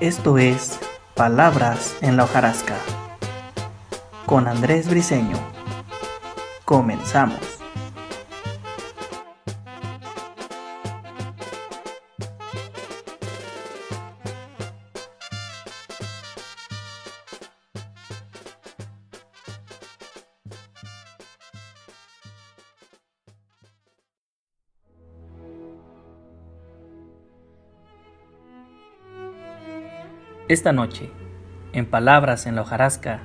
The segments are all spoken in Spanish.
Esto es Palabras en la hojarasca con Andrés Briseño. Comenzamos. Esta noche, en Palabras en la hojarasca,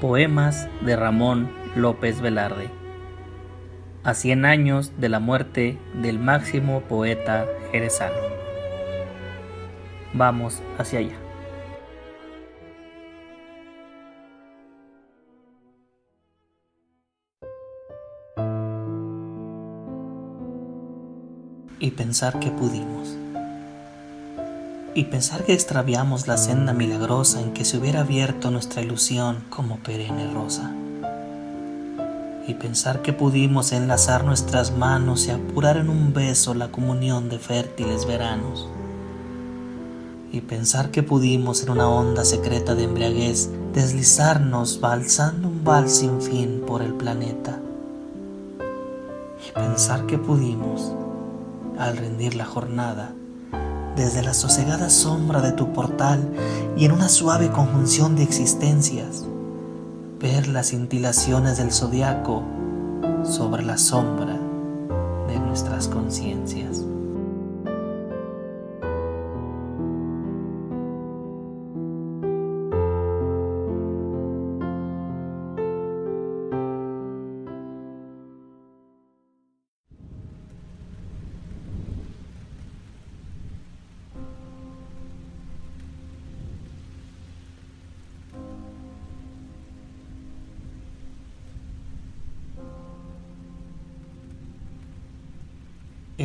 poemas de Ramón López Velarde. A 100 años de la muerte del máximo poeta jerezano. Vamos hacia allá. Y pensar que pudimos y pensar que extraviamos la senda milagrosa en que se hubiera abierto nuestra ilusión como perenne rosa. Y pensar que pudimos enlazar nuestras manos y apurar en un beso la comunión de fértiles veranos. Y pensar que pudimos en una onda secreta de embriaguez deslizarnos balsando un vals sin fin por el planeta. Y pensar que pudimos, al rendir la jornada, desde la sosegada sombra de tu portal y en una suave conjunción de existencias, ver las cintilaciones del zodiaco sobre la sombra de nuestras conciencias.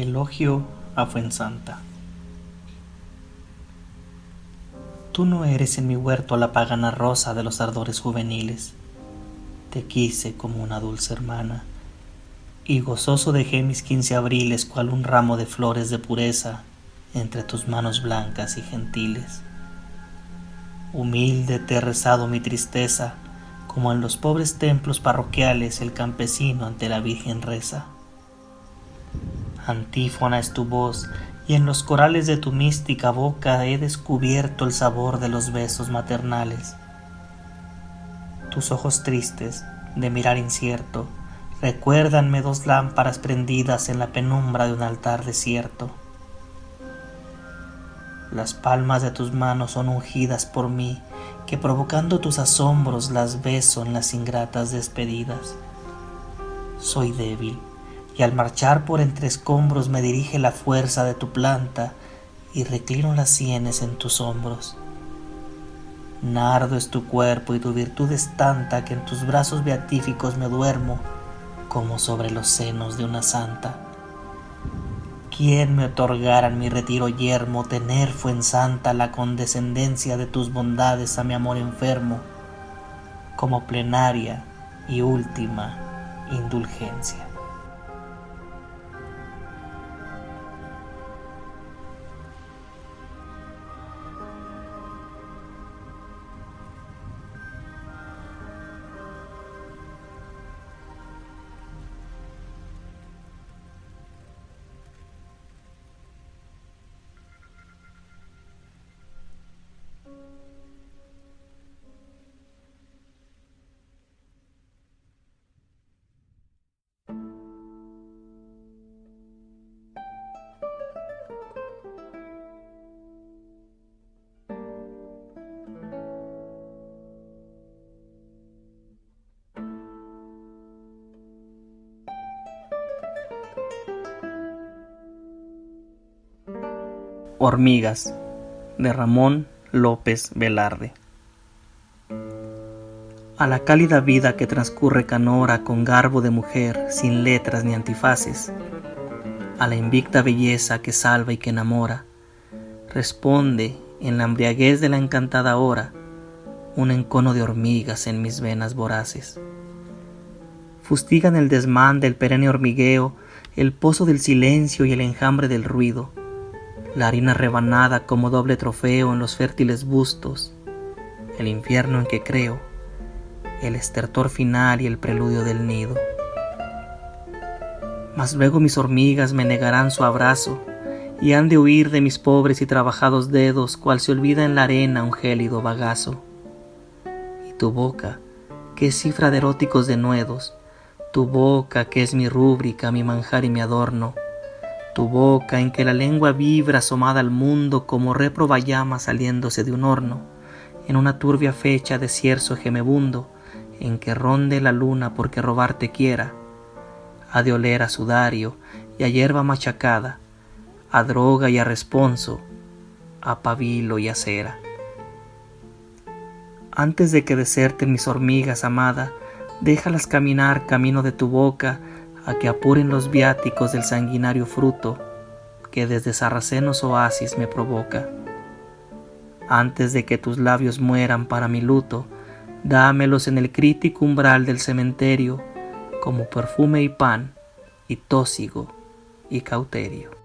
Elogio a Fuensanta. Tú no eres en mi huerto la pagana rosa de los ardores juveniles. Te quise como una dulce hermana, y gozoso dejé mis quince abriles cual un ramo de flores de pureza entre tus manos blancas y gentiles. Humilde te he rezado mi tristeza, como en los pobres templos parroquiales el campesino ante la Virgen reza Antífona es tu voz, y en los corales de tu mística boca he descubierto el sabor de los besos maternales. Tus ojos tristes, de mirar incierto, recuérdanme dos lámparas prendidas en la penumbra de un altar desierto. Las palmas de tus manos son ungidas por mí, que provocando tus asombros las beso en las ingratas despedidas. Soy débil y al marchar por entre escombros me dirige la fuerza de tu planta y reclino las sienes en tus hombros. Nardo es tu cuerpo y tu virtud es tanta que en tus brazos beatíficos me duermo como sobre los senos de una santa. ¿Quién me otorgara en mi retiro yermo tener fue en santa la condescendencia de tus bondades a mi amor enfermo como plenaria y última indulgencia? Hormigas de Ramón López Velarde. A la cálida vida que transcurre canora con garbo de mujer, sin letras ni antifaces, a la invicta belleza que salva y que enamora, responde en la embriaguez de la encantada hora un encono de hormigas en mis venas voraces. Fustigan el desmán del perenne hormigueo, el pozo del silencio y el enjambre del ruido, la harina rebanada como doble trofeo en los fértiles bustos, el infierno en que creo, el estertor final y el preludio del nido. Mas luego mis hormigas me negarán su abrazo y han de huir de mis pobres y trabajados dedos, cual se olvida en la arena un gélido bagazo. Y tu boca, es cifra de eróticos denuedos, tu boca que es mi rúbrica, mi manjar y mi adorno, tu boca en que la lengua vibra asomada al mundo como reproba llama saliéndose de un horno, en una turbia fecha de cierzo gemebundo, en que ronde la luna porque robarte quiera, ha de oler a sudario y a hierba machacada, a droga y a responso, a pabilo y a cera. Antes de que deserten mis hormigas, amada, déjalas caminar camino de tu boca, a que apuren los viáticos del sanguinario fruto que desde sarracenos oasis me provoca. Antes de que tus labios mueran para mi luto, dámelos en el crítico umbral del cementerio, como perfume y pan, y tósigo y cauterio.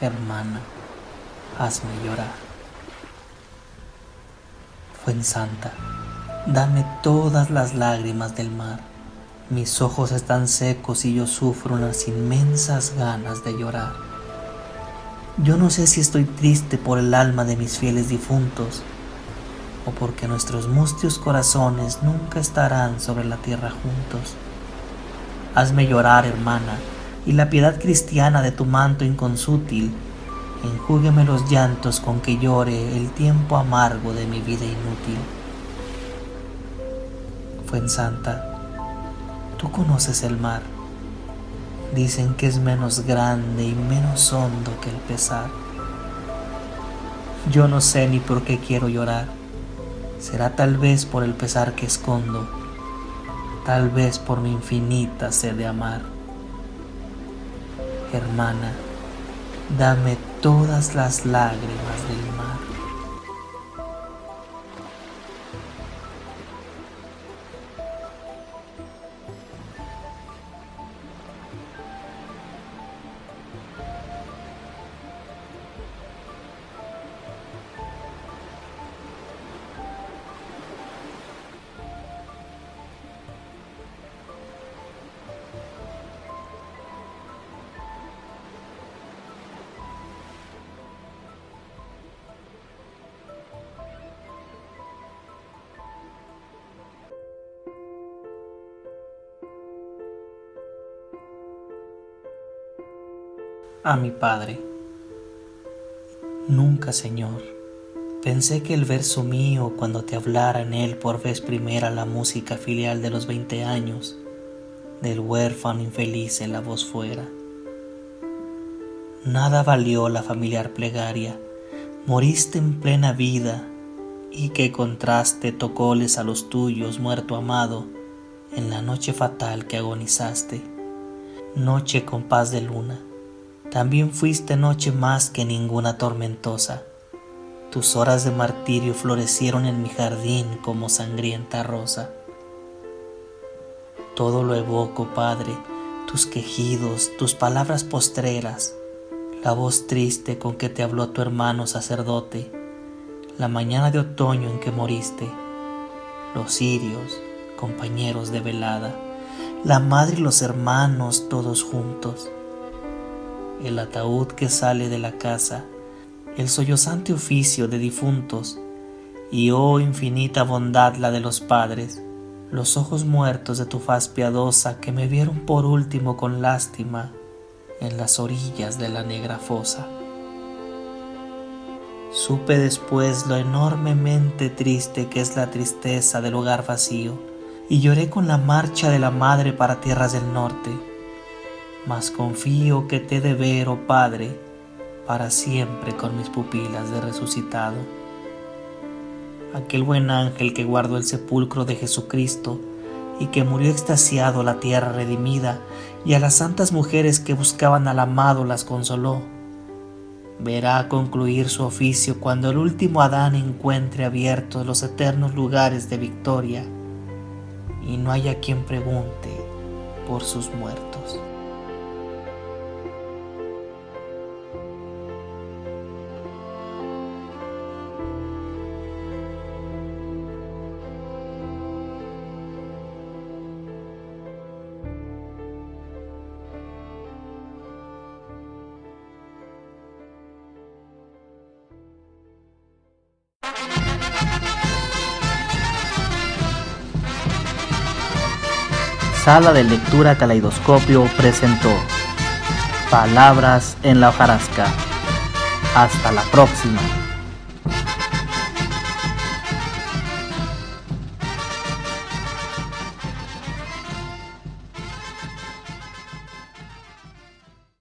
Hermana, hazme llorar. Fuensanta, dame todas las lágrimas del mar. Mis ojos están secos y yo sufro unas inmensas ganas de llorar. Yo no sé si estoy triste por el alma de mis fieles difuntos o porque nuestros mustios corazones nunca estarán sobre la tierra juntos. Hazme llorar, hermana, y la piedad cristiana de tu manto inconsútil, enjúgueme los llantos con que llore el tiempo amargo de mi vida inútil. Fuensanta, tú conoces el mar. Dicen que es menos grande y menos hondo que el pesar. Yo no sé ni por qué quiero llorar. Será tal vez por el pesar que escondo, tal vez por mi infinita sed de amar hermana, dame todas las lágrimas del mar. A mi Padre. Nunca, Señor, pensé que el verso mío, cuando te hablara en él por vez primera la música filial de los veinte años, del huérfano infeliz en la voz fuera. Nada valió la familiar plegaria, moriste en plena vida, y qué contraste tocóles a los tuyos, muerto amado, en la noche fatal que agonizaste, noche con paz de luna también fuiste noche más que ninguna tormentosa. Tus horas de martirio florecieron en mi jardín como sangrienta rosa. Todo lo evoco, Padre, tus quejidos, tus palabras postreras, la voz triste con que te habló tu hermano sacerdote, la mañana de otoño en que moriste, los cirios, compañeros de velada, la madre y los hermanos todos juntos el ataúd que sale de la casa, el sollozante oficio de difuntos, y oh infinita bondad la de los padres, los ojos muertos de tu faz piadosa que me vieron por último con lástima en las orillas de la negra fosa. Supe después lo enormemente triste que es la tristeza del hogar vacío, y lloré con la marcha de la madre para tierras del norte mas confío que te de ver, oh Padre, para siempre con mis pupilas de resucitado. Aquel buen ángel que guardó el sepulcro de Jesucristo y que murió extasiado la tierra redimida y a las santas mujeres que buscaban al amado las consoló. Verá concluir su oficio cuando el último Adán encuentre abiertos los eternos lugares de victoria y no haya quien pregunte por sus muertos. Sala de Lectura Caleidoscopio presentó Palabras en la hojarasca. Hasta la próxima.